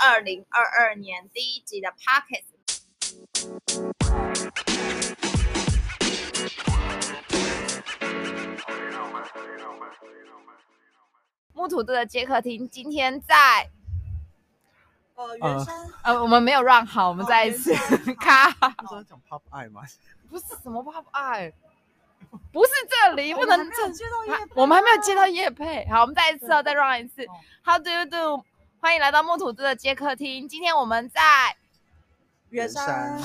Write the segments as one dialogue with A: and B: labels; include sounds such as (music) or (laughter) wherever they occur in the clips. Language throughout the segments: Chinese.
A: 二零二二年第一集的 Pocket。木土队的接客厅今天在
B: 呃，
C: 呃
B: 圆山
A: 呃，我们没有让好，我们再一次 (laughs) 卡，
C: 不是在讲 Pop 爱吗？
A: 不是什么 Pop 爱，不是这里，不能
B: 我们还没有
A: 这
B: 接到叶配
A: 我们还没有接
B: 啊
A: 到叶配。好，我们再一次哦，再 run 一次
B: 哦。
A: How do you do？欢迎来到木土子的接客厅。今天我们在
B: 远山，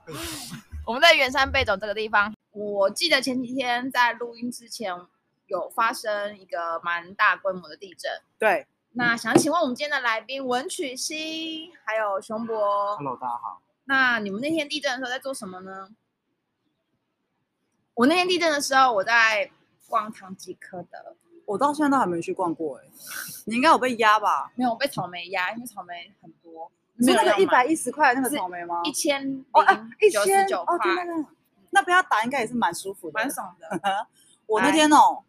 B: (laughs)
A: 我们在远山贝种这个地方。我记得前几天在录音之前有发生一个蛮大规模的地震。
B: 对，
A: 那想请问我们今天的来宾文曲星还有熊博
C: ，Hello，大家好。
A: 那你们那天地震的时候在做什么呢？我那天地震的时候，我在逛唐吉诃德，
B: 我到现在都还没去逛过哎，你应该有被压吧？
A: 没有我被草莓压，因为草莓很多，
B: 你说那个一百
A: 一
B: 一十块那个草莓吗？
A: 一千
B: 哦啊，一
A: 零九十
B: 千
A: 九
B: 哦，对
A: 块，
B: 那个，那被他打应该也是蛮舒服的，
A: 蛮爽的。
B: 我那天哦，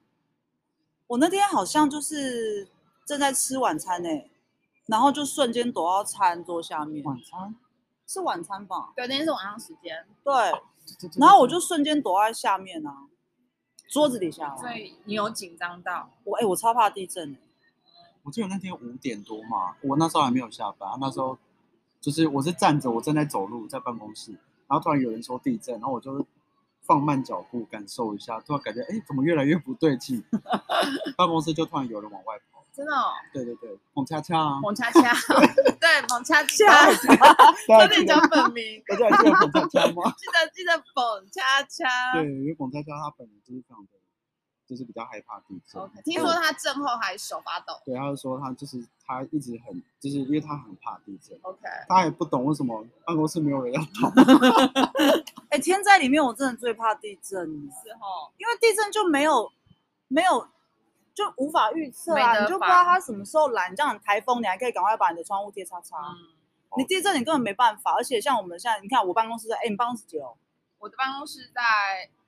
B: 我那天好像就是正在吃晚餐呢，然后就瞬间躲到餐桌下面，
C: 晚餐，
B: 是晚餐吧？
A: 对，那天是晚上时间，
B: 对然后我就瞬间躲在下面啊，桌子底下哦。
A: 所以你有紧张到？
B: 我哎、我超怕地震的。
C: 我记得那天五点多嘛，我那时候还没有下班，那时候就是我是站着，我正在走路，在办公室，然后突然有人说地震，然后我就放慢脚步感受一下，突然感觉哎怎么越来越不对劲，(laughs) 办公室就突然有人往外跑，
A: 真的、哦，
C: 对对对，彭恰恰啊，
A: 蒙恰恰，(laughs) 对，蒙恰恰，
C: 大
A: 差
C: 家记得
A: 点讲本名，
C: 大家还记得彭恰恰吗？
A: 记得记得蒙恰恰。
C: 对，因为彭恰恰他本人就是非常的，就是比较害怕地震。
A: OK，听说他震后还手发抖。
C: 对，他就说他就是他一直很，就是因为他很怕地震
A: ，OK，
C: 他也不懂为什么办公室没有人要跑。(laughs)
B: 哎、天灾里面我真的最怕地震，
A: 是哦，
B: 因为地震就没有没有就无法预测啊，你就不知道
A: 防
B: 它什么时候来。你这样台风，你还可以赶快把你的窗户贴擦擦。
A: 嗯，
B: 你地震你根本没办法，而且像我们现在，你看我办公室在，哎、你办公室几楼？
A: 我的办公室在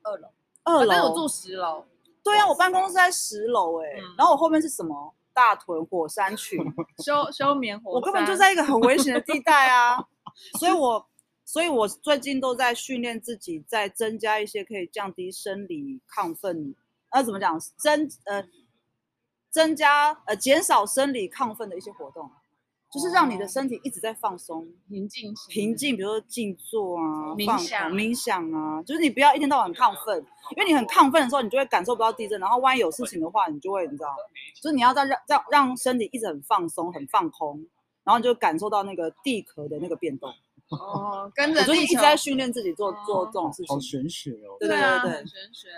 A: 二楼，
B: 二
A: 但是我。住十楼。
B: 对啊，我办公室在十楼，哎、
A: 嗯
B: 然后我后面是什么？大屯火山群，(laughs)
A: 休休眠火山
B: 我根本就在一个很危险的地带啊，(laughs) 所以我，所以我最近都在训练自己，在增加一些可以降低生理亢奋，呃，怎么讲，增呃增加呃减少生理亢奋的一些活动，就是让你的
A: 哦
B: 身体一直在放松、
A: 平静
B: 平静，比如说静坐啊、
A: 冥想
B: 冥想啊，就是你不要一天到晚很亢奋，因为你很亢奋的时候，你就会感受不到地震，然后万一有事情的话，你就会你知道，就是你要在让让让身体一直很放松、很放空，然后你就感受到那个地壳的那个变动。
A: 哦，跟
B: 我
A: 着
B: 所以一直在训练自己做做这种事情
C: 好
B: 情。
C: 玄学哦。
B: 对
A: 对，
B: 对
A: 很玄学。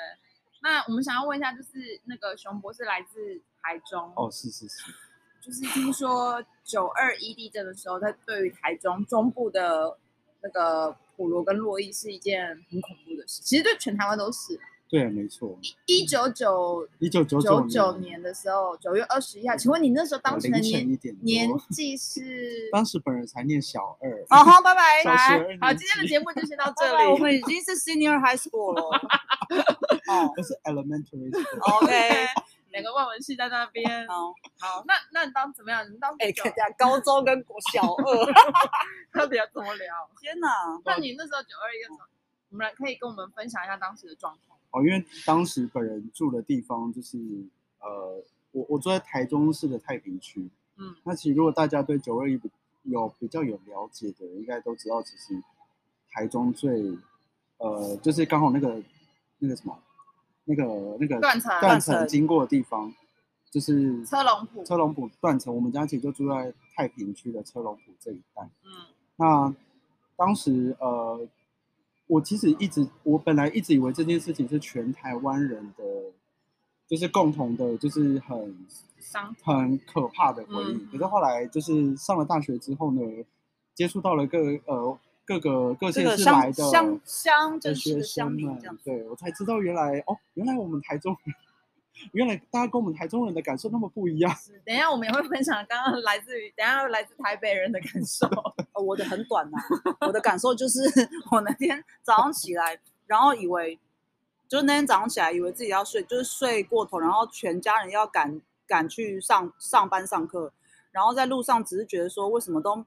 A: 那我们想要问一下，就是那个熊博士来自台中，
C: 哦，是是是，
A: 就是听说九二一地震的时候，他对于台中中部的那个普罗跟洛伊是一件很恐怖的事，其实对全台湾都是。
C: 对，没错。
A: 一九九
C: 一九九
A: 九
C: 九
A: 九年的时候，九月二十一号，请问你那时候当时的年年纪是？(laughs)
C: 当时本人才念小二，
B: 好好，拜拜。(laughs)
C: 小二
A: 好，今天的节目就先到这 (laughs)
B: 拜拜我
A: 里。
B: 们已经是 senior high school 了。哦
C: 不是 elementary school。
B: ，OK，
A: 两个外文系在那边。
B: 好，
A: 好，那那你当怎么样？你当
B: 哎，
A: 九
B: 看一下高中跟国小 (laughs) 二，(laughs)
A: 到底要怎么聊？
B: 天哪！
A: 那你那时候九二一的时候，我们来可以跟我们分享一下当时的状况。
C: 哦，因为当时本人住的地方就是呃，我我住在台中市的太平区。
A: 嗯，
C: 那其实如果大家对九二一有比较有了解的，应该都知道，其实台中最呃，就是刚好那个那个什么，那个那个
A: 断层
C: 断
B: 断层
C: 层经过的地方，就是
A: 车龙埔
C: 车龙埔断层。我们家其实就住在太平区的车龙埔这一带。
A: 嗯
C: 那当时呃，我其实一直我本来一直以为这件事情是全台湾人的，就是共同的，就是很
A: 伤
C: 很可怕的回忆。
A: 嗯
C: 可是后来就是上了大学之后呢，接触到了个呃各个各县
B: 这个乡
C: 市来的
B: 乡乡
C: 的
B: 镇市
C: 学生们
B: 民这样，子。
C: 对我才知道原来哦，原来我们台中人，原来大家跟我们台中人的感受那么不一样。
A: 等一下我们也会分享刚刚来自于等一下来自台北人的感受。
B: 呃 (laughs) 我的很短呐、我的感受就是 (laughs) 我那天早上起来，然后以为就是那天早上起来以为自己要睡，就是睡过头，然后全家人要赶赶去上上班上课，然后在路上只是觉得说为什么都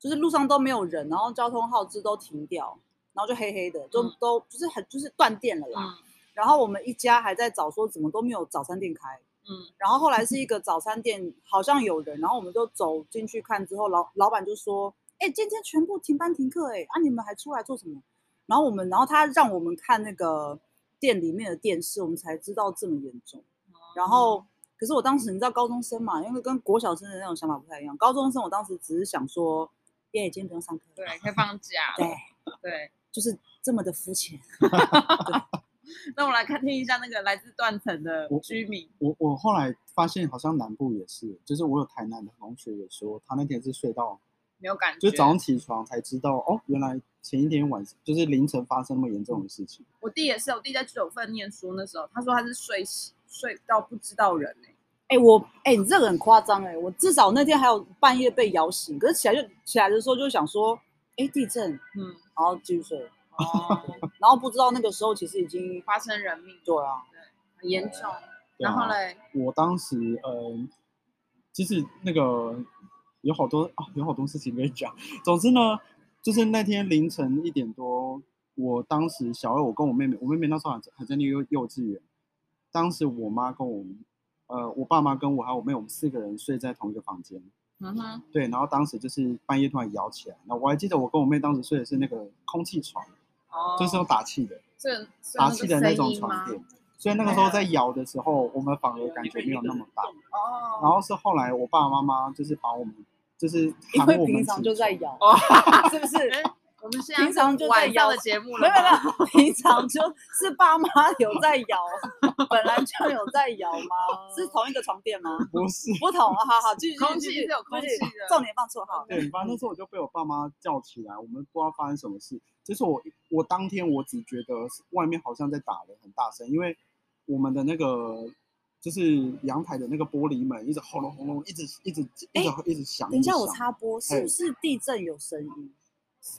B: 就是路上都没有人，然后交通号志都停掉，然后就黑黑的，就
A: 嗯
B: 都就是很就是断电了啦。
A: 嗯
B: 然后我们一家还在找说怎么都没有早餐店开，
A: 嗯
B: 然后后来是一个早餐店，好像有人，然后我们就走进去看，之后老老板就说：“哎、今天全部停班停课，哎，啊，你们还出来做什么？”然后我们，然后他让我们看那个店里面的电视，我们才知道这么严重。然后，可是我当时你知道高中生嘛，因为跟国小生的那种想法不太一样。高中生我当时只是想说，耶，今天不用上课，
A: 对，可以放假。
B: 对，
A: 对，
B: 就是这么的肤浅。(laughs)
A: 那我们来看听一下那个来自断层的居民，
C: 我我后来发现好像南部也是，就是我有台南的同学也说，他那天是睡到，
A: 没有感觉。
C: 就早上起床才知道，哦，原来前一天晚上就是凌晨发生那么严重的事情。
A: 我弟也是，我弟在九份念书那时候，他说他是睡醒睡到不知道人哎、
B: 哎、我哎、你这个很夸张哎！我至少那天还有半夜被摇醒，可是起来就起来的时候就想说，哎、地震，
A: 嗯，
B: 然后继续睡，
A: 哦，(laughs)
B: 然后不知道那个时候其实已经
A: 发生人命，
B: 对啊，
A: 很严重。然后嘞，
C: 我当时，嗯、其实那个有好多啊，有好多事情可以讲。总之呢，就是那天凌晨一点多，我当时小二，我跟我妹妹，我妹妹那时候还在还在那个幼幼稚园。当时我妈跟我，呃，我爸妈跟我还有我妹，我们四个人睡在同一个房间。
A: 嗯哼，
C: 对，然后当时就是半夜突然摇起来，那我还记得我跟我妹当时睡的是那个空气床，
A: 哦，
C: 就是用打气的，打气的那种床垫。所以那个时候在摇的时候，我们反而感觉没有那么大。
A: 哦，
C: 然后是后来我爸爸妈妈就是把我们就是
B: 因为
C: 喊我们
B: 平常
C: 起
B: 就在
C: 床
B: 摇，
A: 哦，(laughs)
B: 是不是？(laughs)
A: 哎我们现在
B: 平常就在摇
A: 的节目了
B: 没有没，有，(laughs) 平常就是爸妈有在摇，本来就有在摇吗？是同一个床垫吗？
C: 不是。
B: 不同，好好，继续。
A: 空
B: 继续
A: 气是有空气的
B: 重点放错号。
C: 对，反正那时候我就被我爸妈叫起来，我们不知道发生什么事。就是我我当天我只觉得外面好像在打的很大声，因为我们的那个就是阳台的那个玻璃门一直轰隆轰隆，一直一直一直一直响。
B: 等一下，我插播，是不是地震有声音？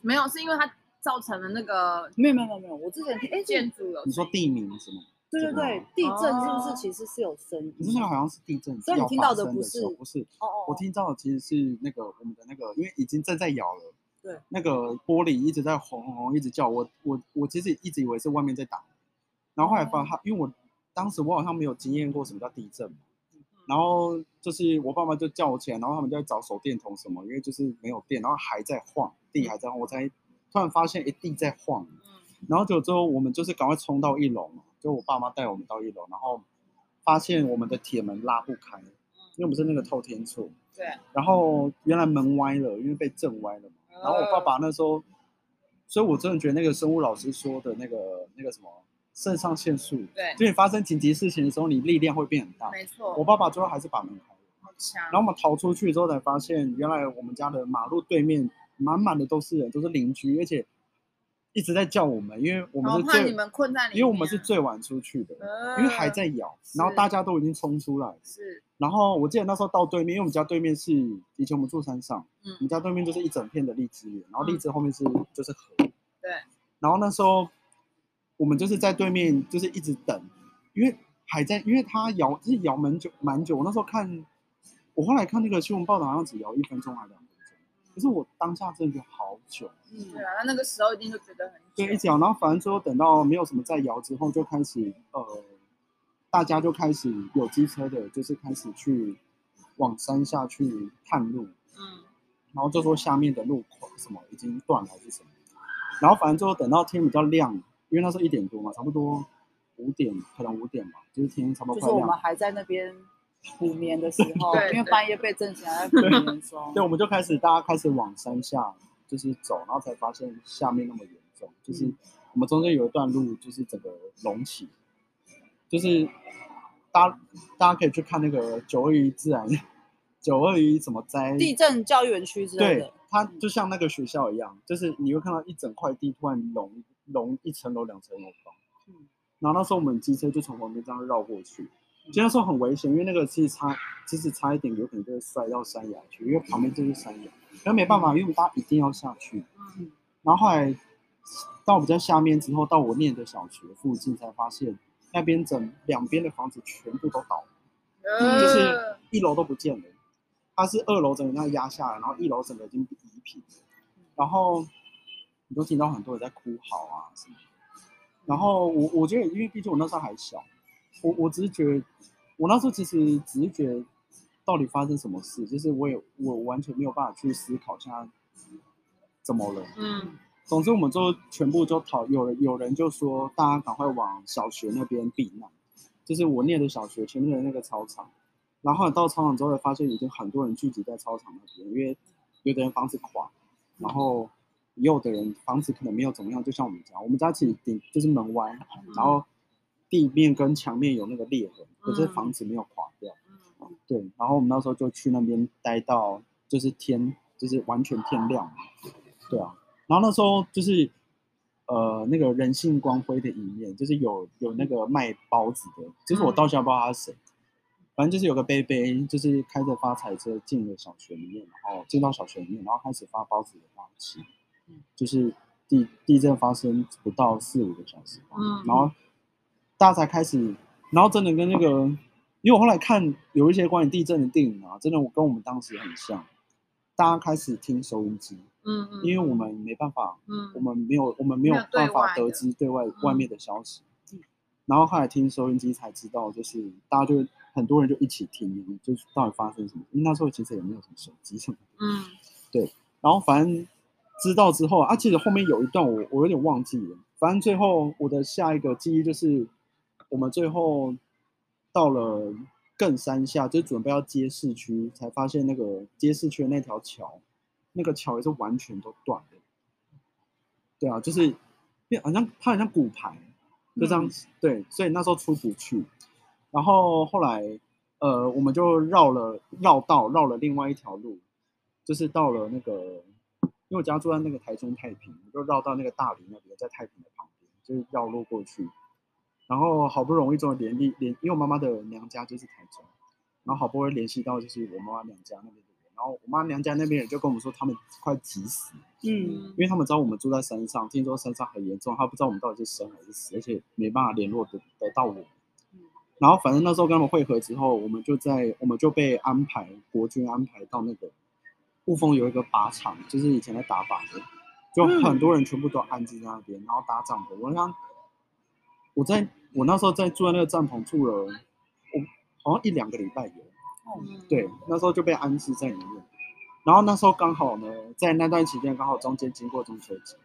A: 没有，是因为它造成了那个
B: 没有没有没有没有，我之前听哎，
A: 建筑有
C: 你说地名是吗？
B: 对对对，地震是不
A: 哦
B: 是其实是有声音？
C: 可是那个好像是地震，
B: 所以你听到的不是
C: 不是？
B: 哦哦，
C: 我听到的其实是那个我们的那个，因为已经正在摇了，
B: 对，
C: 那个玻璃一直在轰轰轰，一直叫我我我其实一直以为是外面在打，然后后来发现，因为我当时我好像没有经验过什么叫地震嘛，然后就是我爸妈就叫我起来，然后他们就在找手电筒什么，因为就是没有电，然后还在晃，地还在晃，我才突然发现，一，地在晃，
A: 嗯，
C: 然后就之后我们就是赶快冲到一楼嘛，就我爸妈带我们到一楼，然后发现我们的铁门拉不开，因为我们是那个透天厝，
A: 对，
C: 然后原来门歪了，因为被震歪了嘛。然后我爸爸那时候，所以我真的觉得那个生物老师说的那个那个什么肾上腺素，
A: 对，
C: 就你发生紧急事情的时候，你力量会变很大。
A: 没错，
C: 我爸爸最后还是把门开了，然后我们逃出去之后才发现，原来我们家的马路对面满满的都是人，都是邻居，而且一直在叫我们，因为我们是最
A: 好怕你们困在里面，
C: 因为我们是最晚出去的，因为还在咬，然后大家都已经冲出来。
A: 是，
C: 然后我记得那时候到对面，因为我们家对面是以前我们住山上，
A: 嗯
C: 我们家对面就是一整片的荔枝园，然后荔枝后面是就是河。
A: 对，
C: 然后那时候我们就是在对面，就是一直等，因为还在，因为它摇就是摇蛮久蛮久。我那时候看，我后来看那个新闻报道，好像只摇一分钟还两分钟，可是我当下真的觉得好久。
B: 嗯
A: 对啊，那那个时候一定就觉得很
C: 对，一直摇，然后反正最后等到没有什么再摇之后，就开始呃，大家就开始有机车的，就是开始去往山下去探路，
A: 嗯，
C: 然后就说下面的路口什么已经断了还是什么，然后反正最后等到天比较亮，因为那时候一点多嘛，差不多五点，可能五点吧，就是天差不多
B: 就是我们。还在那边补眠的时候，因为半夜被震起来在补眠中，
C: 对，我们就开始大家开始往山下就是走，然后才发现下面那么严重，就是
B: 嗯
C: 我们中间有一段路就是整个隆起，就是大家大家可以去看那个九二一自然九二一什么灾
B: 地震教育园区之类
C: 对。
B: 的，，
C: 它就像那个学校一样，就是你会看到一整块地突然隆隆一层楼、两层楼高。
B: 嗯。
C: 然后那时候我们机车就从旁边这样绕过去，其实那时候很危险，因为那个其实差，其实差一点有可能就会摔到山崖去，因为旁边就是山崖。但没办法，因为我们大家一定要下去。
A: 嗯
C: 然后后来到比较下面之后，到我念的小学附近才发现，那边整两边的房子全部都倒了，
A: 呃
C: 就是一楼都不见了。它是二楼整个那样压下来，然后一楼整个已经移平，然后你都听到很多人在哭嚎啊什么。然后我我觉得，因为毕竟我那时候还小，我我只是觉得，我那时候其实只是觉得，到底发生什么事，就是我也我完全没有办法去思考现在怎么了。
A: 嗯
C: 总之，我们就全部就讨有人有人就说，大家赶快往小学那边避难，就是我念的小学前面的那个操场。然后到操场之后，发现已经很多人聚集在操场那边，因为有的人房子垮，然后也有的人房子可能没有怎么样，就像我们家，我们家其实顶就是门歪，然后地面跟墙面有那个裂痕，可是房子没有垮掉。
A: 嗯。
C: 对，然后我们那时候就去那边待到就是天就是完全天亮嘛，对啊，然后那时候就是呃那个人性光辉的一面，就是有有那个卖包子的，就是我到现在不知道他是谁，反正就是有个贝贝，就是开着发财车进了小学里面，然后进到小学里面，然后开始发包子给大家吃，就是地地震发生不到四五个小时，
A: 嗯。
C: 然后大家才开始，然后真的跟那个，因为我后来看有一些关于地震的电影啊，真的我跟我们当时很像，大家开始听收音机，
A: 嗯嗯，
C: 因为我们没办法，
A: 嗯
C: 我们没有我们没有办法得知对外
A: 嗯
C: 外面的消息，然后后来听收音机才知道，就是大家就很多人就一起听，就是到底发生什么，因为那时候其实也没有什么手机什么
A: 嗯，对
C: 然后反正知道之后啊，其实后面有一段我我有点忘记了。反正最后我的下一个记忆就是，我们最后到了更山下，就准备要接市区，才发现那个接市区的那条桥，那个桥也是完全都断了。对啊，就是因为好像它好像骨牌，就这样子。对，所以那时候出不去。然后后来呃，我们就绕了绕道，绕了另外一条路，就是到了那个，因为我家住在那个台中太平，我就绕到那个大理那边，在太平的旁边，就是绕路过去。然后好不容易终于联系联，因为我妈妈的娘家就是台中，然后好不容易联系到就是我妈妈娘家那边的人，然后我妈娘家那边人就跟我们说他们快急死，
B: 嗯
C: 因为他们知道我们住在山上，听说山上很严重，他不知道我们到底是生还是死，而且没办法联络得得到我们。然后反正那时候跟他们会合之后，我们就在我们就被安排国军安排到那个雾峰有一个靶场，就是以前在打靶的，就很多人全部都安置在那边，然后打帐篷。我想我在我那时候在住在那个帐篷住了，我好像一两个礼拜有。
A: 嗯，
C: 对，那时候就被安置在里面。然后那时候刚好呢，在那段期间刚好中间经过中秋节，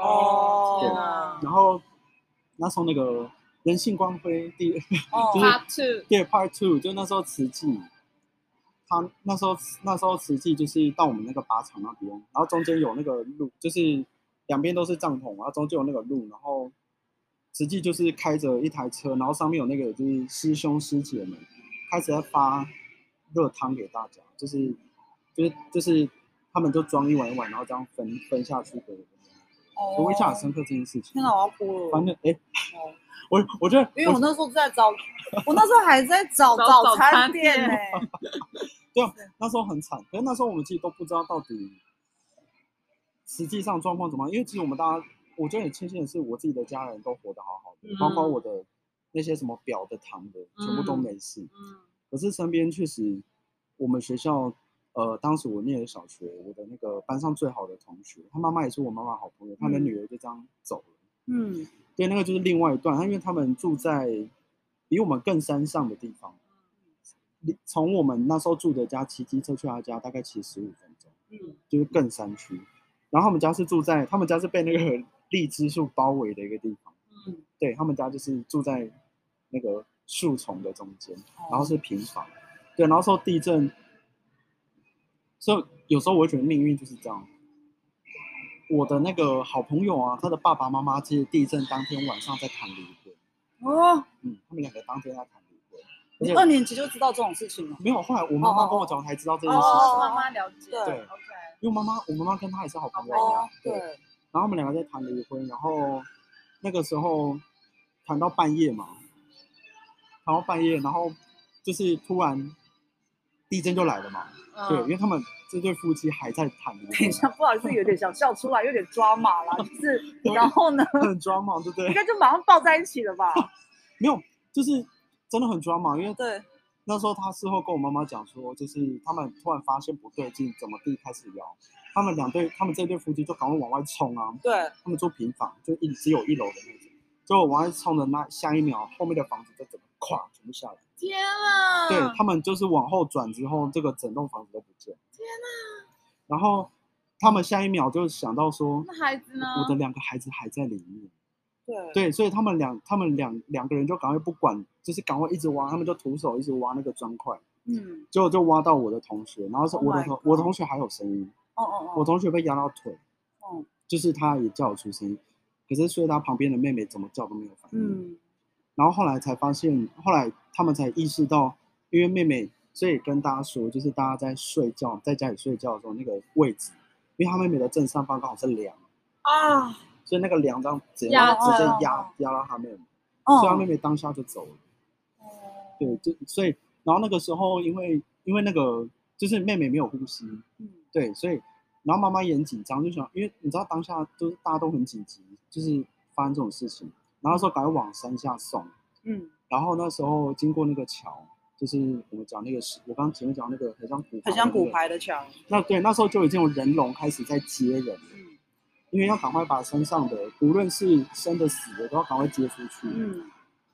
A: 哦，
B: 对
C: 然后那时候那个人性光辉第
B: 哦 (laughs)
C: 就是
A: ，Part Two，
C: 对 Part Two，就那时候慈济，他那时候那时候慈济就是到我们那个靶场那边，然后中间有那个路，就是两边都是帐篷，然后中间有那个路，然后慈济就是开着一台车，然后上面有那个就是师兄师姐们开始在发热汤给大家，就是就是就是他们就装一碗一碗，然后这样分分下去给人。我印象很深刻这件事情。
B: 天哪，我要哭了。
C: 反正哎，
B: 哦 (laughs)
C: 我我觉得
B: 因为我那时候在找，我那时候还在找
A: 找
B: 早
A: 早餐
B: 店呢。(laughs)
C: 对啊，那时候很惨，可是那时候我们其实都不知道到底实际上状况怎么样，因为其实我们大家，我觉得很庆幸的是，我自己的家人都活得好好的，包括我的那些什么表的堂的，全部都没事。
A: 嗯
C: 可是身边确实，我们学校，呃，当时我念的小学，我的那个班上最好的同学，他妈妈也是我妈妈好朋友，他的
B: 嗯
C: 女儿就这样走了。
B: 嗯
C: 对，那个就是另外一段，他因为他们住在比我们更山上的地方，离从我们那时候住的家骑机车去他家大概骑十五分钟，
B: 嗯
C: 就是更山区。然后他们家是住在，他们家是被那个荔枝树包围的一个地方，
A: 嗯
C: 对他们家就是住在那个树丛的中间，然后是平房，对，然后受地震，所以有时候我会觉得命运就是这样。我的那个好朋友啊，他的爸爸妈妈其实地震当天晚上在谈离婚，
B: 哦，
C: 嗯，他们两个当天在谈离婚，
B: 你二年级就知道这种事情了。
C: 没有，后来我妈妈跟我讲才知道这件事情，
A: 哦，妈妈了解，
B: 对
C: 因为妈妈我妈妈跟他也是好朋友对，然后我们两个在谈离婚，然后那个时候谈到半夜嘛，谈到半夜，然后就是突然地震就来了嘛，对，因
A: 嗯
C: 为他们这对夫妻还在谈离
B: 等一下，不好意思，有点想笑出来，有点抓马了，就 (laughs) 是，然后呢，
C: 很抓马，对不对？
B: 应该就马上抱在一起了吧？(laughs)
C: 没有，就是真的很抓马，因为
B: 对，
C: 那时候他事后跟我妈妈讲说，就是他们突然发现不对劲，怎么地开始摇，他们两对，他们这对夫妻就赶快往外冲啊，
B: 对，
C: 他们住平房，就一只有一楼的那种，结果往外冲的那下一秒，后面的房子就整个垮全部下来，
A: 天啊！
C: 对他们就是往后转之后，这个整栋房子都不见，
A: 天啊！
C: 然后他们下一秒就想到说，
A: 那孩子呢？
C: 我的两个孩子还在里面。
B: 对
C: 对，所以他们两他们两两个人就赶快不管，就是赶快一直挖，他们就徒手一直挖那个砖块，
B: 嗯，
C: 结果就挖到我的同学，然后是
B: Oh
C: 我的同我的同学还有声音，
B: 哦哦哦，
C: 我同学被压到腿，
B: 哦，
C: 就是他也叫我出声音，可是所以他旁边的妹妹怎么叫都没有反应，
B: 嗯
C: 然后后来才发现，后来他们才意识到，因为妹妹，所以跟大家说，就是大家在睡觉，在家里睡觉的时候那个位置，因为他妹妹的正上方刚好是梁，
B: 啊，
C: 所以那个梁这样直接
A: 压
C: 直接压压到他妹妹，所以他妹
B: 哦，
C: 妹当下就走了。
B: 哦
C: 对，就所以，然后那个时候，因为因为那个就是妹妹没有呼吸，
B: 嗯
C: 对，所以然后妈妈也很紧张，就想，因为你知道当下就是大家都很紧急，就是发生这种事情，然后说赶快往山下送，
B: 嗯，
C: 然后那时候经过那个桥，就是我们讲那个石，我刚刚前面讲那个很像骨牌，
B: 很像骨，牌的桥，
C: 那对，那时候就已经有人龙开始在接人了，
B: 嗯。
C: 因为要赶快把山上的，无论是生的死的，都要赶快接出去，
B: 嗯。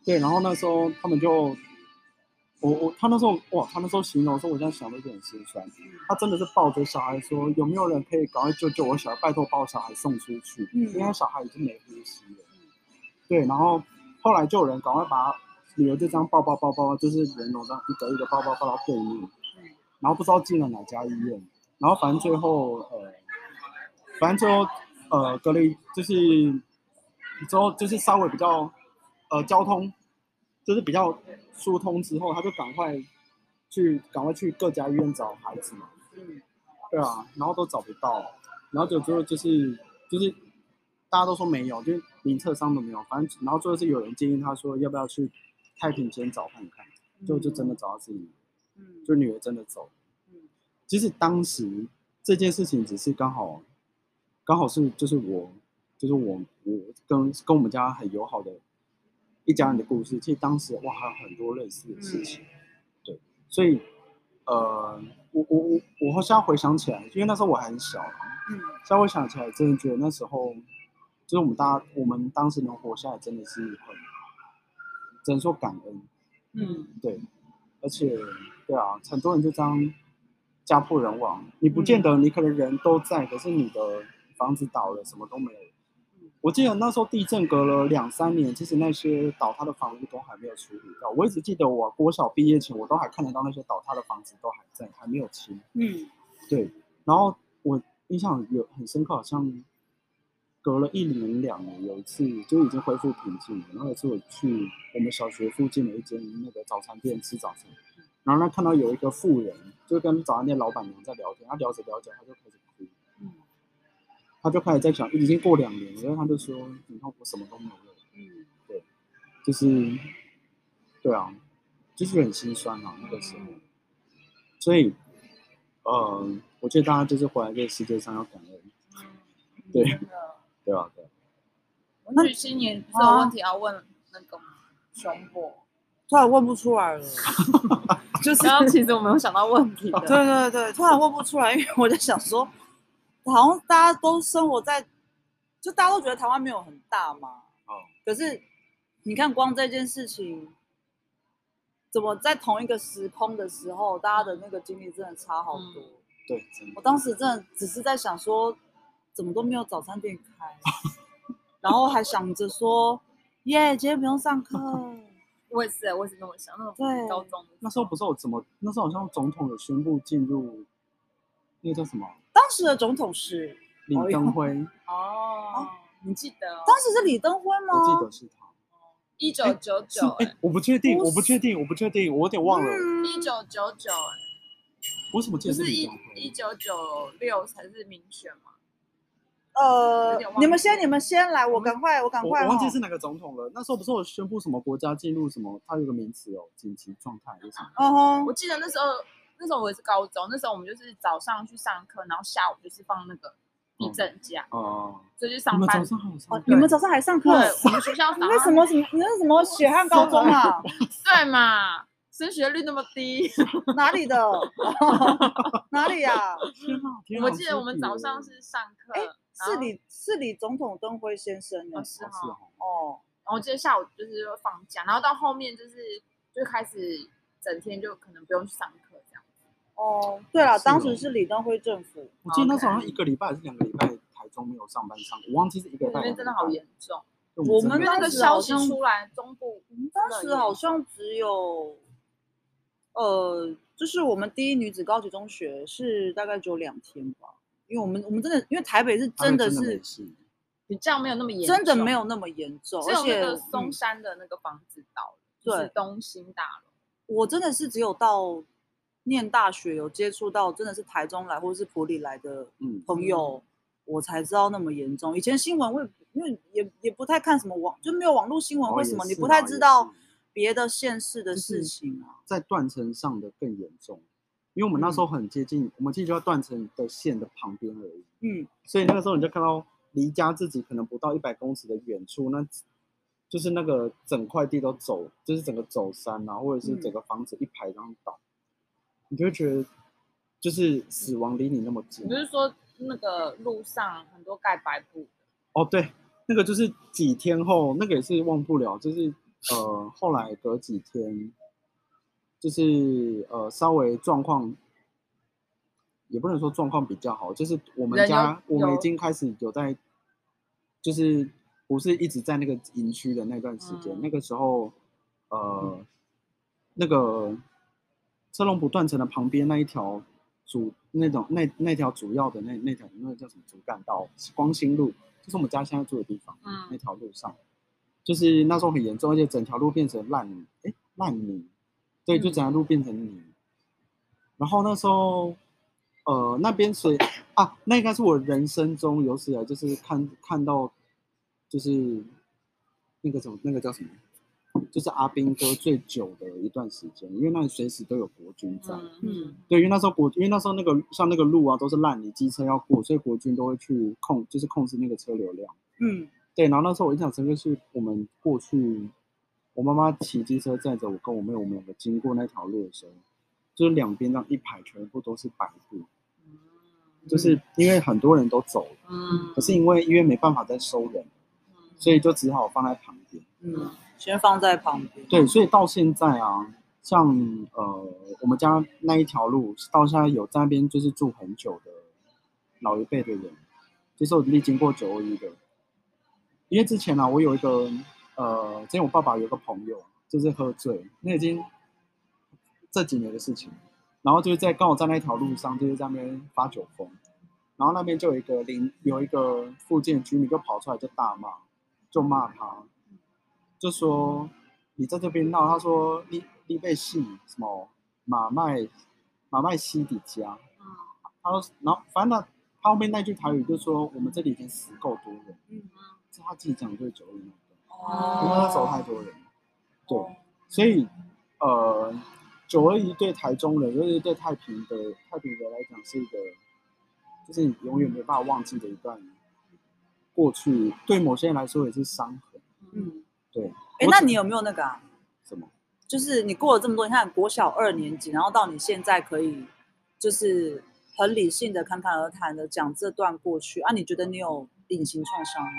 C: 对，然后那时候他们就，我我他那时候哇，他那时候形容说，我现在想的就很心酸。他真的是抱着小孩说，有没有人可以赶快救救我小孩？拜托把我小孩送出去，
B: 嗯
C: 因为他小孩已经没呼吸了。对，然后后来就有人赶快把他女儿就这样抱抱抱抱，就是人龙这样一个一个抱抱抱到对面，然后不知道进了哪家医院，然后反正最后呃，反正最后呃隔离就是之后就是稍微比较呃交通就是比较疏通之后，他就赶快去赶快去各家医院找孩子嘛，
B: 嗯
C: 对啊，然后都找不到，然后就最后就是就是大家都说没有，就是名册上都没有，反正然后最后是有人建议他说要不要去太平间找看看，最后就真的找到自己，
B: 嗯
C: 就女儿真的走。
B: 嗯
C: 其实当时这件事情只是刚好，刚好是就是我，就是我我跟跟我们家很友好的一家人的故事。其实当时哇还有很多类似的事情，对，所以呃，我我我我现在回想起来，因为那时候我还很小，
B: 嗯
C: 现在回想起来，真的觉得那时候就是我们大家我们当时能活下来，真的是很只能说感恩。
B: 嗯
C: 对，而且对啊，很多人就这样家破人亡。你不见得，你可能人都在，可是你的房子倒了，什么都没有。我记得那时候地震隔了两三年，其实那些倒塌的房屋都还没有处理掉。我一直记得我国小毕业前，我都还看得到那些倒塌的房子都还在，还没有清。
B: 嗯
C: 对，然后我印象有很深刻，好像隔了一年两年，有一次就已经恢复平静了。然后有一次我去我们小学附近的一间那个早餐店吃早餐，然后呢看到有一个妇人就跟早餐店老板娘在聊天，她聊着聊着，她就开始她就开始在想，已经过两年了，然后他就说：“你看我什么都没有了。
B: 嗯，”
C: 就是，对啊，就是很心酸啊那个时候。
B: 嗯
C: 所以，呃，我觉得大家就是活在这个世界上要感恩，对。对吧、对啊。
A: 文曲星，你不是有问题要问那个吗？熊博。
B: 突然问不出来了，(laughs) 就是
A: 刚刚其实我没有想到问题的。
B: 对对对，突然问不出来，因为我在想说，好像大家都生活在，就大家都觉得台湾没有很大嘛。
C: 哦。
B: 可是你看，光这件事情，怎么在同一个时空的时候，大家的那个经历真的差好多。
C: 对，真的
B: 我当时真的只是在想说，怎么都没有早餐店开，(laughs) 然后还想着说，耶，今天不用上课。
A: 我也是，我也是这么想。那种
B: 对
A: 高中的
C: 那时候不是我怎么，那时候好像总统有宣布进入那个叫什么
B: 当时的总统是，
C: 李登辉，
A: 哦，你记得哦？
B: 当时是李登辉吗？
C: 我记得是他。
A: 一九九
C: 是
A: 九，
C: 哎，我不确定，我不确定，我不确定，我有点忘了。
B: 嗯
A: 一九九九，
C: 我怎么记得
A: 是一
C: 李登辉？
A: 一九九六才是民选吗？
B: 呃你们先，你们先来，我赶快，我赶快哦。
C: 我忘记是哪个总统了。那时候不是我宣布什么国家进入什么，它有个名词哦，紧急状态还是什么？
B: 嗯哼
A: 我，记得那时候，那时候我也是高中，那时候我们就是早上去上课，然后下午就是放那个地震假，
C: 哦，
A: 所以就
C: 你
A: 上班。
C: 们早上还有上
B: 哦？你们早上还上课？
A: 对，我们学校 (laughs) 早上
B: 你为什么什么？你是什么血汗高中啊？(laughs) (laughs)
A: 对嘛？升学率那么低。
B: 哪里的？哪里呀、
A: 我记得我们早上
C: 是
A: 是上课，
B: 哎
A: 然
B: 是
A: 后
B: 李是李总统登辉先生呢
A: 哦。是
C: 是
A: 哈，
C: 哦，
B: 哦，
A: 然后我记得下午就是放假，然后到后面就是就开始整天就可能不用去上课。
B: 哦，对了，当
C: 哦
B: 时是李登辉政府。
C: 我记得那时候好像一个礼拜还是两个礼拜，台中没有上班上，我忘记是一个礼拜。
A: 那边真的好严重，
B: 我们
A: 那个消息出来，中部
B: 当时好像只有，呃，就是我们第一女子高级中学是大概只有两天吧，因为我们我们真的，因为台北是真的是
A: 比较没有那么严重，
B: 真的没有那么严重，
A: 只有那
B: 而且
A: 个松
B: 嗯
A: 山的那个房子倒了，就是
B: 对
A: 东兴大楼。
B: 我真的是只有到念大学有接触到，真的是台中来或者是普里来的
C: 嗯，
B: 朋友，我才知道那么严重。以前新闻我也因为也也不太看什么网，就没有网络新闻为什么，
C: 也
B: 你不太知道别的县市的事情啊。
C: 在断层上的更严重，因为我们那时候很接近，我们其实就在断层的线的旁边而已，
B: 嗯，
C: 所以那个时候你就看到离家自己可能不到一百公尺的远处，那就是那个整块地都走，就是整个走山啊，或者是
B: 嗯。
C: 整个房子一排这样倒，你就会觉得就是死亡离你那么近
A: 你不。是说那个路上很多盖白布的？
C: 哦，对，那个就是几天后，那个也是忘不了，就是呃，后来隔几天，就是呃，稍微状况，也不能说状况比较好，就是我们家我们已经开始有在，就是不是一直在那个营区的那段时间，
A: 嗯
C: 那个时候呃，那个车龙不断层的旁边那一条主那种那那条主要的那那条那个叫什么主干道光兴路，就是我们家现在住的地方，
A: 嗯
C: 那条路上，就是那时候很严重，而且整条路变成烂泥，哎，烂泥，对，就
B: 嗯
C: 整条路变成泥。然后那时候，呃，那边水啊，那应该是我人生中有史以来就是看看到，就是那个什么那个叫什么，就是阿兵哥最久的一段时间，因为那里随时都有国军在。
A: 嗯嗯
C: 对，因为那时候国，因为那时候那个像那个路啊都是烂泥，机车要过，所以国军都会去控，就是控制那个车流量。
B: 嗯
C: 对，然后那时候我印象深刻是我们过去，我妈妈骑机车载着我跟我妹，我们两个经过那条路的时候，就是两边这样一排全部都是白布，就是因为很多人都走了，
A: 嗯，
C: 可是因为因为没办法再收人，所以就只好放在旁边。
B: 嗯，先放在旁边。
C: 对，所以到现在啊，像呃我们家那一条路，到现在有在那边就是住很久的老一辈的人，就是我历经过九二一的。因为之前呢、我有一个呃，之前我爸爸有个朋友，就是喝醉，那已经这几年的事情，然后就是在刚好在那条路上，就是在那边发酒疯，然后那边就有一个邻有一个附近的居民就跑出来就大骂，就骂他，就说你在这边闹，他说你你被戏什么马麦马麦西底家，他说，然后反正他他后面那句台语就说我们这里已经死够多人，
B: 嗯
C: 是他自己讲对九二一那个，
B: 哦
C: 因为那时候太多人，对，所以呃九二一对台中人，尤其是对太平的太平人来讲是一个，就是你永远没办法忘记的一段过去，对某些人来说也是伤痕，
B: 嗯，
C: 对，
B: 哎，那你有没有那个啊？
C: 什么？
B: 就是你过了这么多，你看国小二年级，然后到你现在可以，就是很理性的侃侃而谈的讲这段过去啊，你觉得你有隐形创伤吗？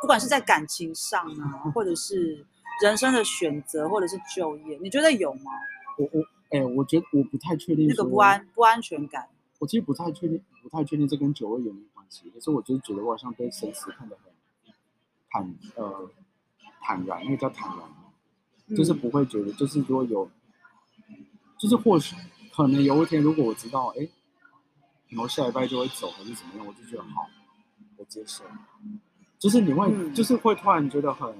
B: 不管是在感情上啊，或者是人生的选择，或者是就业，你觉得有吗？
C: 我我哎、我觉得我不太确定
B: 那个不安不安全感，
C: 我其实不太确定，不太确定这跟酒味有没有关系。可是我就是觉得我好像对生死看得很坦呃坦然，那个叫坦然，就是
B: 嗯
C: 不会觉得，就是如果有，就是或许可能有一天，如果我知道，哎，然后下一拜就会走还是怎么样，我就觉得好，我接受。就是你会，
B: 嗯。
C: 就是会突然觉得很，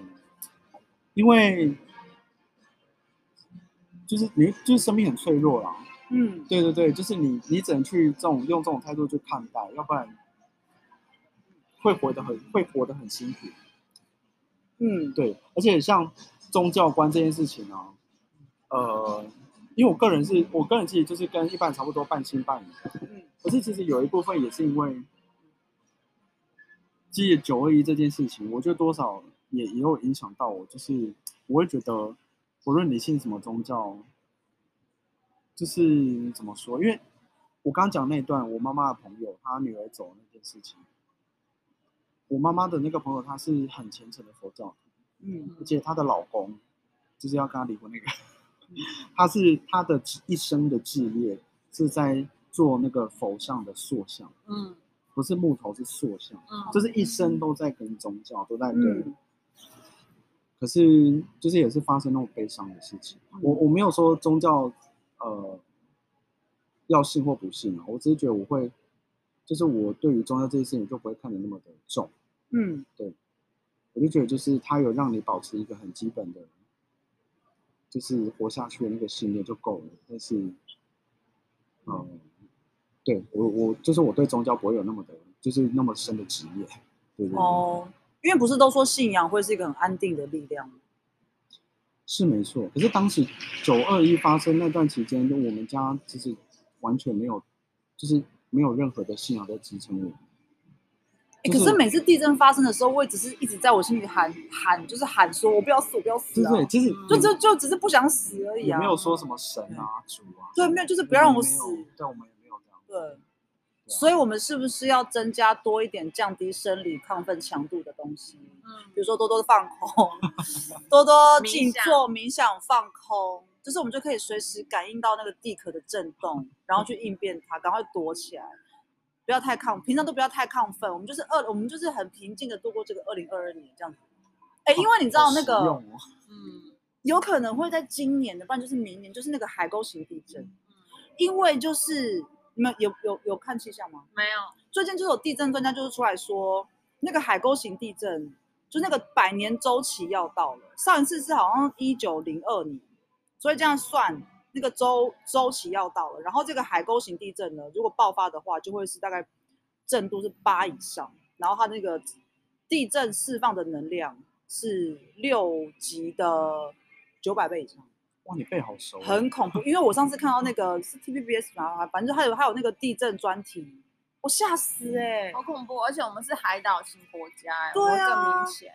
C: 因为就是你就是生命很脆弱啦，
B: 嗯。
C: 对对对，就是你，你只能去这种用这种态度去看待，要不然会活得很会活得很辛苦。
B: 嗯
C: 对，而且像宗教观这件事情啊，呃，因为我个人是我个人其实就是跟一般差不多半信半疑，
B: 嗯
C: 可是其实有一部分也是因为，其实九二一这件事情，我觉得多少也也有影响到我，就是我会觉得，无论你信什么宗教，就是怎么说？因为我刚刚讲那段，我妈妈的朋友她女儿走那件事情，我妈妈的那个朋友她是很虔诚的佛教徒，
B: 嗯。
C: 而且她的老公就是要跟她离婚那个，(laughs) 他是他的一生的志业是在做那个佛像的塑像，
A: 嗯。
C: 不是木头是塑像，
A: 嗯，
C: 就是一生都在跟宗教都在跟。
B: 嗯。
C: 可是就是也是发生那种悲伤的事情。我我没有说宗教呃要信或不信啊，我只是觉得我会，就是我对于宗教这件事情就不会看得那么的重，
B: 嗯对
C: 我就觉得就是它有让你保持一个很基本的，就是活下去的那个信念就够了。但是，嗯，对我我就是我对宗教不会有那么的，就是那么深的执念。对对对，
B: 哦，因为不是都说信仰会是一个很安定的力量吗？
C: 是没错。可是当时九二一发生那段期间，就我们家其实完全没有，就是没有任何的信仰在支撑我。
B: 欸
C: 就是
B: 可是每次地震发生的时候，我也只是一直在我心里喊喊，就是喊说我不要死，我不要死啊！
C: 对对，其实
B: 就就就只是不想死而已啊。
C: 也没有说什么神啊、主啊，
B: 对，没有，就是不要让我死。
C: 但，我们也没有这样。
B: 对，所以我们是不是要增加多一点降低生理亢奋强度的东西？
A: 嗯
B: 比如说多多放空，多多静坐、冥想、放空，就是我们就可以随时感应到那个地壳的震动，然后去应变它，赶快躲起来，不要太亢，平常都不要太亢奋，我们就是二，我们就是很平静的度过这个二零二二年这样子。哎，因为你知道那个
C: 哦
A: 嗯
B: 有可能会在今年的，不然就是明年，就是那个海沟型地震，
A: 嗯，
B: 因为就是你们有有有看气象吗？
A: 没有，
B: 最近就有地震专家就是出来说，那个海沟型地震，就那个百年周期要到了。上一次是好像一九零二年，所以这样算，那个周周期要到了。然后这个海沟型地震呢，如果爆发的话，就会是大概震度是八以上，然后它那个地震释放的能量是六级的九百倍以上。
C: 哇，你背好熟哦，
B: 很恐怖，因为我上次看到那个是 TVBS 嘛，反正还有还有那个地震专题，我吓死哎、
A: 好恐怖，而且我们是海岛型国家，哎，
B: 对啊
A: 明显。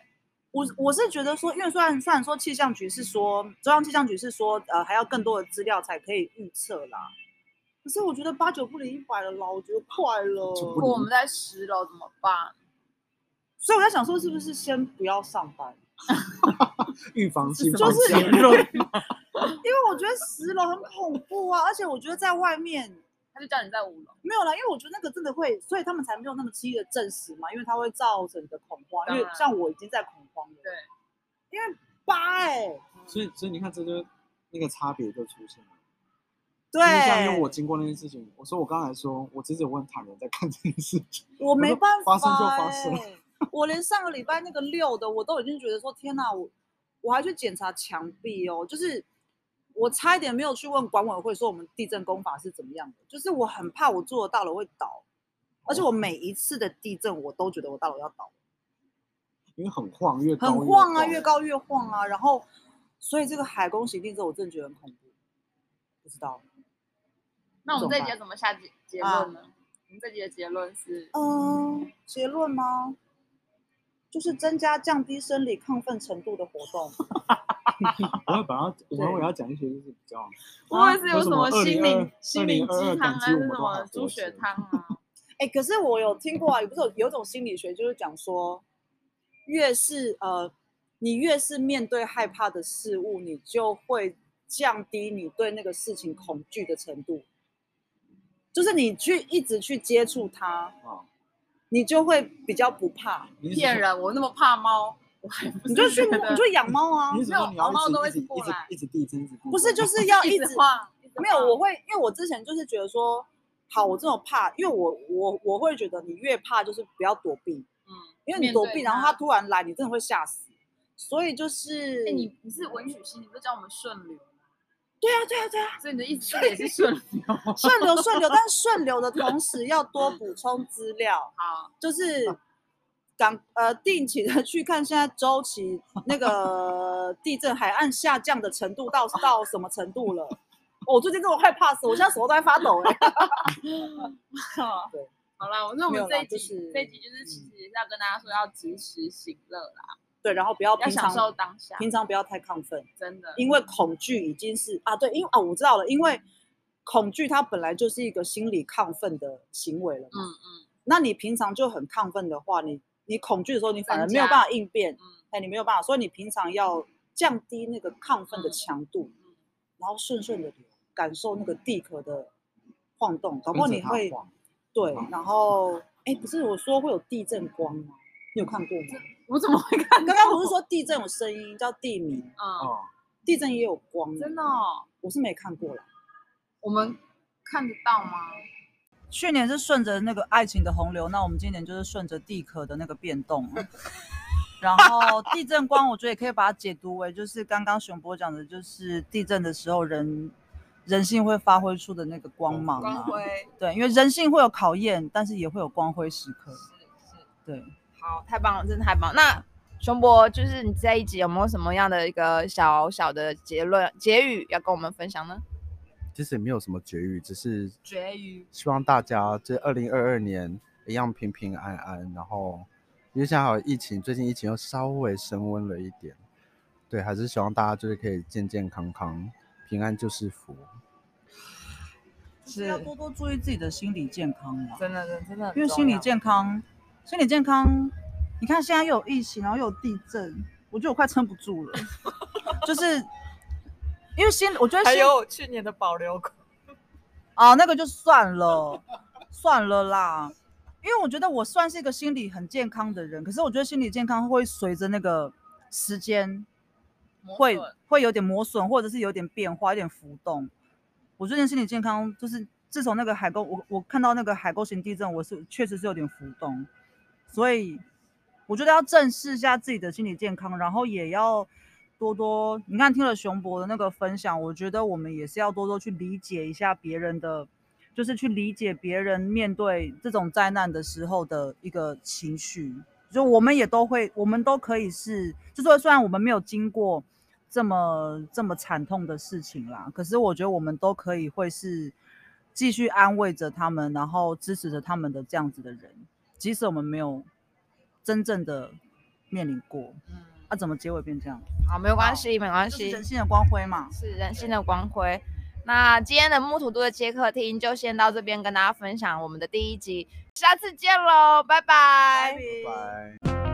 B: 我我是觉得说，因为虽然虽然说气象局是说中央气象局是说呃还要更多的资料才可以预测啦，可是我觉得八九不离一百了啦，我觉得快了，
A: 如果我们在十楼怎么办？
B: 所以我在想说是不是先不要上班，(laughs) (laughs)
C: 预防性
B: 就是 (laughs) 因为我觉得十楼很恐怖啊，而且我觉得在外面
A: 他就叫你在五楼。
B: 没有啦，因为我觉得那个真的会，所以他们才没有那么轻易的证实嘛，因为它会造成你的恐慌。因为像我已经在恐慌了，
A: 对，
B: 因为八哎、
C: 所以所以你看，这就那个差别就出现了。
B: 对
C: 因为像因为我经过那件事情，我说我刚才说，我其实我很坦然在看这件事情。(laughs)
B: 我没办法、
C: 发生就发生
B: 欸，(laughs) 我连上个礼拜那个六的，我都已经觉得说天哪，我我还去检查墙壁哦，就是我差一点没有去问管委会说我们地震工法是怎么样的，就是我很怕我住的大楼会倒，而且我每一次的地震我都觉得我大楼要倒，
C: 因为很晃，越高
B: 很晃啊，越高越晃啊，然后所以这个海宫型地震我真的觉得很恐怖，不知道，
A: 那我们这节怎么下结结
B: 啊
A: 论呢？我们这节的结论是，
B: 嗯，结论吗？就是增加降低生理亢奋程度的活动。(laughs)
C: 我会把它，我要讲一些就是比较，
A: 不会是有什
C: 么
A: 么心灵心灵鸡汤啊，还是什么猪血汤 (laughs) 啊？
B: 哎、可是我有听过啊，也不是有有一种心理学，就是讲说，越是呃，你越是面对害怕的事物，你就会降低你对那个事情恐惧的程度。就是你去一直去接触它，
C: 啊，
B: 你就会比较不怕。
A: 骗人！我那么怕猫，我还不
B: 你就去你就养猫啊
C: 你。是说你要
A: 猫都会过来
C: 一直递针，一直
B: 不是，就是 (laughs) 要
A: 一
B: 一直
A: 直晃，一直
B: 没有，我会，因为我之前就是觉得说，好，我这种怕，因为我我我会觉得你越怕就是不要躲避，
A: 嗯，
B: 因为你躲避，然后
A: 它
B: 他突然来，你真的会吓死。所以就是，
A: 哎，你你是文曲星，你不是教我们顺流吗？
B: 对啊，对啊，对啊，
A: 所以你的意思是也是顺流？(laughs)
B: 顺流顺流，但顺流的同时要多补充资料，
A: 好，
B: 就是赶呃定期的去看现在周期那个地震海岸下降的程度到到什么程度了。哦我最近这么害怕死，我现在手都在发抖 (laughs) 哎、对，
A: 好啦，那我们这一集
B: 就是
A: 这一集就是其实要跟大家说要及时行乐啦，
B: 对，然后不要
A: 要
B: 平
A: 享受
B: 常
A: 当下，
B: 平常不要太亢奋。
A: 真的。
B: 因为恐惧已经是啊，对，因为啊，我知道了，因为恐惧它本来就是一个心理亢奋的行为了嘛。
A: 嗯嗯
B: 那你平常就很亢奋的话，你你恐惧的时候，你反而没有办法应变，
A: 嗯
B: 哎，你没有办法，所以你平常要降低那个亢奋的
A: 嗯
B: 强度，
A: 嗯
B: 然后顺顺的流，感受那个地壳的晃动，搞不好你会对，然后哎，不是我说会有地震光吗？你有看过吗？
A: 我怎么会看到？
B: 刚刚不是说地震有声音叫地鸣，
A: 嗯，
C: 哦，
B: 地震也有光，
A: 真的、哦，
B: 我是没看过啦。
A: 我们看得到吗？
B: 去年是顺着那个爱情的洪流，那我们今年就是顺着地壳的那个变动。(laughs) 然后地震光，我觉得也可以把它解读为，就是刚刚熊博讲的，就是地震的时候人人性会发挥出的那个光芒啊。
A: 光辉
B: 对，因为人性会有考验，但是也会有光辉时刻。
A: 是是，
B: 对，
A: 好，太棒了，真的太棒了。那熊博，就是你这一集有没有什么样的一个小小的结论结语要跟我们分享呢？
D: 其实也没有什么绝育，只是
A: 绝语，
D: 希望大家这二零二二年一样平平安安，然后因为现在还有疫情，最近疫情又稍微升温了一点，对，还是希望大家就是可以健健康康，平安就是福。
B: 是要多多注意自己的心理健康嘛。
A: 真的真的真的
B: 因为心理健康，心理健康，你看现在又有疫情，然后又有地震，我觉得我快撑不住了。(laughs) 就是因为心，我觉得心
A: 还有去年的保留款，
B: 啊，那个就算了，算了啦。因为我觉得我算是一个心理很健康的人，可是我觉得心理健康会随着那个时间会会有点磨损，或者是有点变化，有点浮动。我最近心理健康就是自从那个海沟，我我看到那个海沟型地震，我是确实是有点浮动，所以我觉得要正视一下自己的心理健康，然后也要多多，你看听了熊博的那个分享，我觉得我们也是要多多去理解一下别人的，就是去理解别人面对这种灾难的时候的一个情绪，就我们也都会，我们都可以是，就说虽然我们没有经过这么这么惨痛的事情啦，可是我觉得我们都可以会是继续安慰着他们，然后支持着他们的这样子的人，即使我们没有真正的面临过，
A: 嗯，
B: 啊，怎么结尾变这样？
A: 好，没有关系，没关系
B: 就是人，性的光辉嘛。
A: 是人性的光辉。那今天的木土都的接客厅就先到这边跟大家分享我们的第一集，下次见喽，拜拜
D: 拜拜。